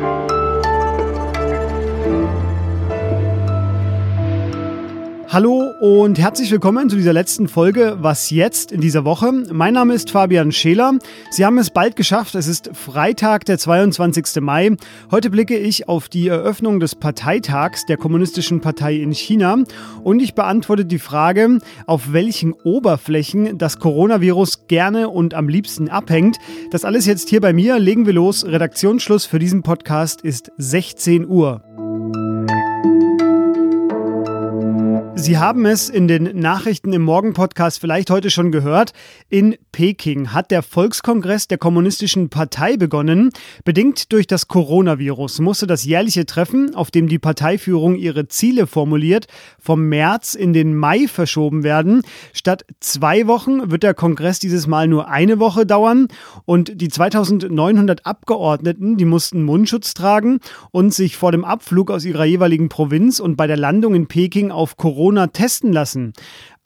Bye. Hallo und herzlich willkommen zu dieser letzten Folge Was jetzt in dieser Woche. Mein Name ist Fabian Scheler. Sie haben es bald geschafft. Es ist Freitag, der 22. Mai. Heute blicke ich auf die Eröffnung des Parteitags der Kommunistischen Partei in China und ich beantworte die Frage, auf welchen Oberflächen das Coronavirus gerne und am liebsten abhängt. Das alles jetzt hier bei mir. Legen wir los. Redaktionsschluss für diesen Podcast ist 16 Uhr. Sie haben es in den Nachrichten im Morgen-Podcast vielleicht heute schon gehört. In Peking hat der Volkskongress der Kommunistischen Partei begonnen. Bedingt durch das Coronavirus musste das jährliche Treffen, auf dem die Parteiführung ihre Ziele formuliert, vom März in den Mai verschoben werden. Statt zwei Wochen wird der Kongress dieses Mal nur eine Woche dauern. Und die 2900 Abgeordneten, die mussten Mundschutz tragen und sich vor dem Abflug aus ihrer jeweiligen Provinz und bei der Landung in Peking auf Corona Corona testen lassen.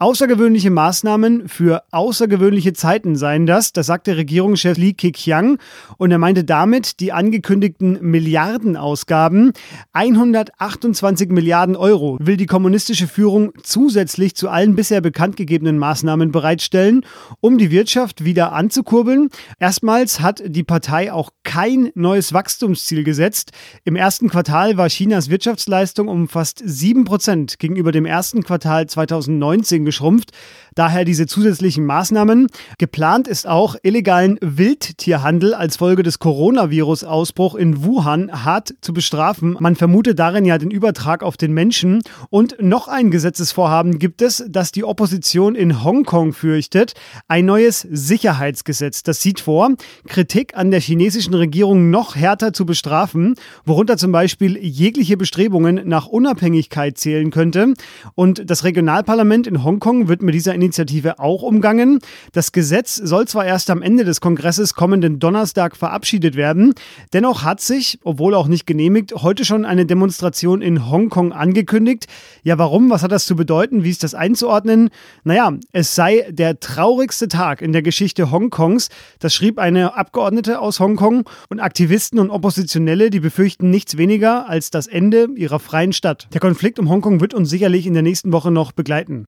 Außergewöhnliche Maßnahmen für außergewöhnliche Zeiten seien das, das sagte Regierungschef Li Keqiang und er meinte damit die angekündigten Milliardenausgaben. 128 Milliarden Euro will die kommunistische Führung zusätzlich zu allen bisher bekannt gegebenen Maßnahmen bereitstellen, um die Wirtschaft wieder anzukurbeln. Erstmals hat die Partei auch kein neues Wachstumsziel gesetzt. Im ersten Quartal war Chinas Wirtschaftsleistung um fast 7 Prozent gegenüber dem ersten Quartal 2019 geschrumpft. Daher diese zusätzlichen Maßnahmen. Geplant ist auch, illegalen Wildtierhandel als Folge des Coronavirus-Ausbruchs in Wuhan hart zu bestrafen. Man vermutet darin ja den Übertrag auf den Menschen. Und noch ein Gesetzesvorhaben gibt es, das die Opposition in Hongkong fürchtet. Ein neues Sicherheitsgesetz. Das sieht vor, Kritik an der chinesischen Regierung noch härter zu bestrafen, worunter zum Beispiel jegliche Bestrebungen nach Unabhängigkeit zählen könnte. Und das Regionalparlament in Hongkong wird mit dieser Initiative auch umgangen. Das Gesetz soll zwar erst am Ende des Kongresses kommenden Donnerstag verabschiedet werden, dennoch hat sich, obwohl auch nicht genehmigt, heute schon eine Demonstration in Hongkong angekündigt. Ja, warum? Was hat das zu bedeuten? Wie ist das einzuordnen? Naja, es sei der traurigste Tag in der Geschichte Hongkongs. Das schrieb eine Abgeordnete aus Hongkong und Aktivisten und Oppositionelle, die befürchten nichts weniger als das Ende ihrer freien Stadt. Der Konflikt um Hongkong wird uns sicherlich in der nächsten Woche noch begleiten.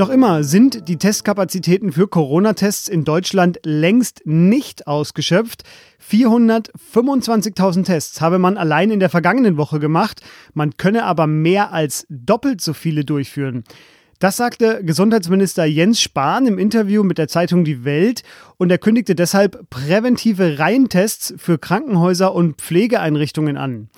Noch immer sind die Testkapazitäten für Corona-Tests in Deutschland längst nicht ausgeschöpft. 425.000 Tests habe man allein in der vergangenen Woche gemacht. Man könne aber mehr als doppelt so viele durchführen. Das sagte Gesundheitsminister Jens Spahn im Interview mit der Zeitung Die Welt und er kündigte deshalb präventive Reihentests für Krankenhäuser und Pflegeeinrichtungen an.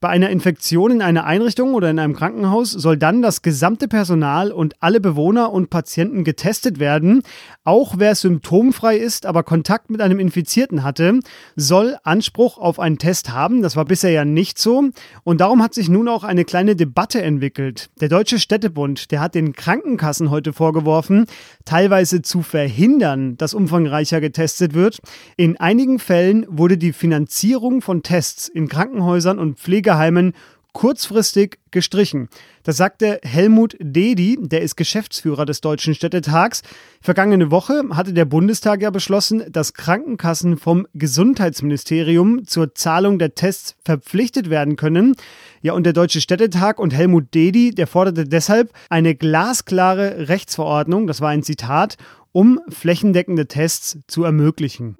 Bei einer Infektion in einer Einrichtung oder in einem Krankenhaus soll dann das gesamte Personal und alle Bewohner und Patienten getestet werden. Auch wer symptomfrei ist, aber Kontakt mit einem Infizierten hatte, soll Anspruch auf einen Test haben. Das war bisher ja nicht so. Und darum hat sich nun auch eine kleine Debatte entwickelt. Der Deutsche Städtebund, der hat den Krankenkassen heute vorgeworfen, teilweise zu verhindern, dass umfangreicher getestet wird. In einigen Fällen wurde die Finanzierung von Tests in Krankenhäusern und Pflege Pflegeheimen kurzfristig gestrichen. Das sagte Helmut Dedi, der ist Geschäftsführer des Deutschen Städtetags. Vergangene Woche hatte der Bundestag ja beschlossen, dass Krankenkassen vom Gesundheitsministerium zur Zahlung der Tests verpflichtet werden können. Ja, und der Deutsche Städtetag und Helmut Dedi, der forderte deshalb eine glasklare Rechtsverordnung, das war ein Zitat, um flächendeckende Tests zu ermöglichen.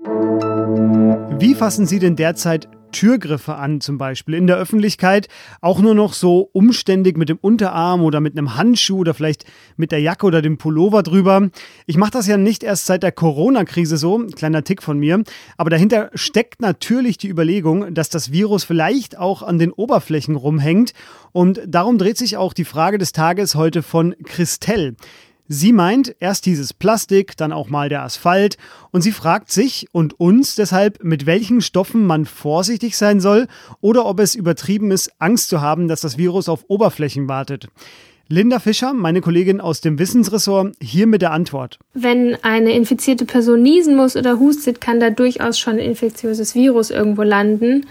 Wie fassen Sie denn derzeit Türgriffe an, zum Beispiel in der Öffentlichkeit, auch nur noch so umständig mit dem Unterarm oder mit einem Handschuh oder vielleicht mit der Jacke oder dem Pullover drüber. Ich mache das ja nicht erst seit der Corona-Krise so, kleiner Tick von mir, aber dahinter steckt natürlich die Überlegung, dass das Virus vielleicht auch an den Oberflächen rumhängt und darum dreht sich auch die Frage des Tages heute von Christelle. Sie meint erst dieses Plastik, dann auch mal der Asphalt und sie fragt sich und uns deshalb, mit welchen Stoffen man vorsichtig sein soll oder ob es übertrieben ist, Angst zu haben, dass das Virus auf Oberflächen wartet. Linda Fischer, meine Kollegin aus dem Wissensressort, hier mit der Antwort. Wenn eine infizierte Person niesen muss oder hustet, kann da durchaus schon ein infektiöses Virus irgendwo landen.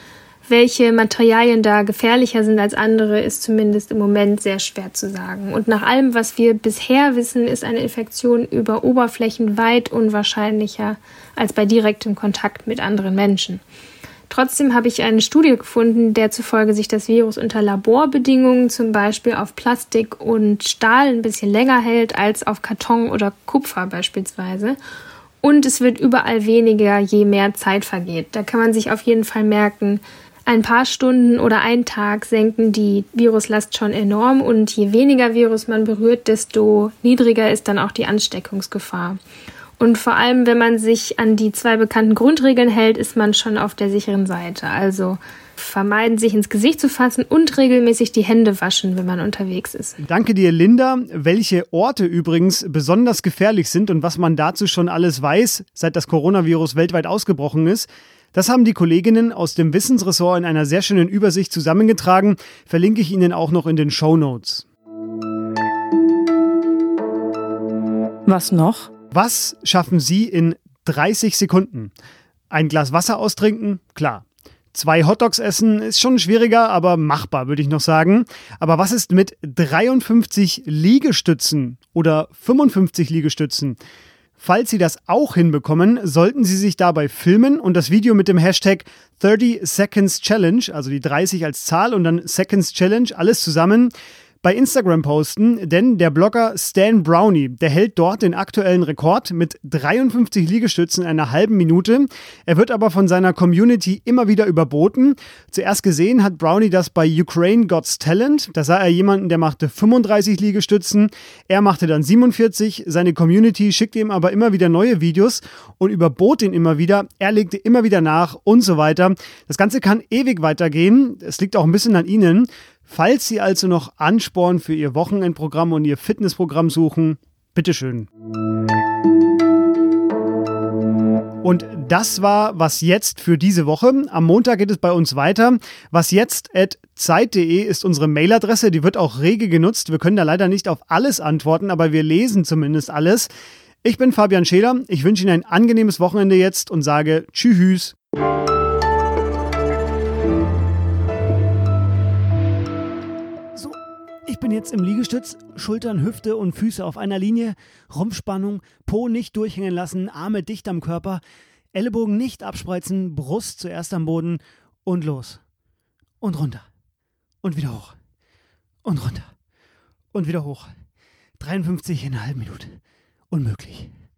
Welche Materialien da gefährlicher sind als andere, ist zumindest im Moment sehr schwer zu sagen. Und nach allem, was wir bisher wissen, ist eine Infektion über Oberflächen weit unwahrscheinlicher als bei direktem Kontakt mit anderen Menschen. Trotzdem habe ich eine Studie gefunden, der zufolge sich das Virus unter Laborbedingungen zum Beispiel auf Plastik und Stahl ein bisschen länger hält als auf Karton oder Kupfer beispielsweise. Und es wird überall weniger, je mehr Zeit vergeht. Da kann man sich auf jeden Fall merken, ein paar Stunden oder ein Tag senken die Viruslast schon enorm und je weniger Virus man berührt, desto niedriger ist dann auch die Ansteckungsgefahr. Und vor allem, wenn man sich an die zwei bekannten Grundregeln hält, ist man schon auf der sicheren Seite. Also vermeiden, sich ins Gesicht zu fassen und regelmäßig die Hände waschen, wenn man unterwegs ist. Danke dir, Linda. Welche Orte übrigens besonders gefährlich sind und was man dazu schon alles weiß, seit das Coronavirus weltweit ausgebrochen ist, das haben die Kolleginnen aus dem Wissensressort in einer sehr schönen Übersicht zusammengetragen. Verlinke ich Ihnen auch noch in den Show Notes. Was noch? Was schaffen Sie in 30 Sekunden? Ein Glas Wasser austrinken? Klar. Zwei Hotdogs essen ist schon schwieriger, aber machbar, würde ich noch sagen. Aber was ist mit 53 Liegestützen oder 55 Liegestützen? Falls Sie das auch hinbekommen, sollten Sie sich dabei filmen und das Video mit dem Hashtag 30 Seconds Challenge, also die 30 als Zahl und dann Seconds Challenge, alles zusammen bei Instagram posten, denn der Blogger Stan Brownie, der hält dort den aktuellen Rekord mit 53 Liegestützen in einer halben Minute. Er wird aber von seiner Community immer wieder überboten. Zuerst gesehen hat Brownie das bei Ukraine God's Talent. Da sah er jemanden, der machte 35 Liegestützen. Er machte dann 47. Seine Community schickte ihm aber immer wieder neue Videos und überbot ihn immer wieder. Er legte immer wieder nach und so weiter. Das Ganze kann ewig weitergehen. Es liegt auch ein bisschen an Ihnen. Falls Sie also noch Ansporn für Ihr Wochenendprogramm und Ihr Fitnessprogramm suchen, bitteschön. Und das war was jetzt für diese Woche. Am Montag geht es bei uns weiter. Was jetzt at zeit.de ist unsere Mailadresse. Die wird auch rege genutzt. Wir können da leider nicht auf alles antworten, aber wir lesen zumindest alles. Ich bin Fabian Scheler. Ich wünsche Ihnen ein angenehmes Wochenende jetzt und sage Tschüss. Ich bin jetzt im Liegestütz, Schultern, Hüfte und Füße auf einer Linie, Rumpfspannung, Po nicht durchhängen lassen, Arme dicht am Körper, Ellenbogen nicht abspreizen, Brust zuerst am Boden und los. Und runter. Und wieder hoch. Und runter. Und wieder hoch. 53 in einer halben Minute. Unmöglich.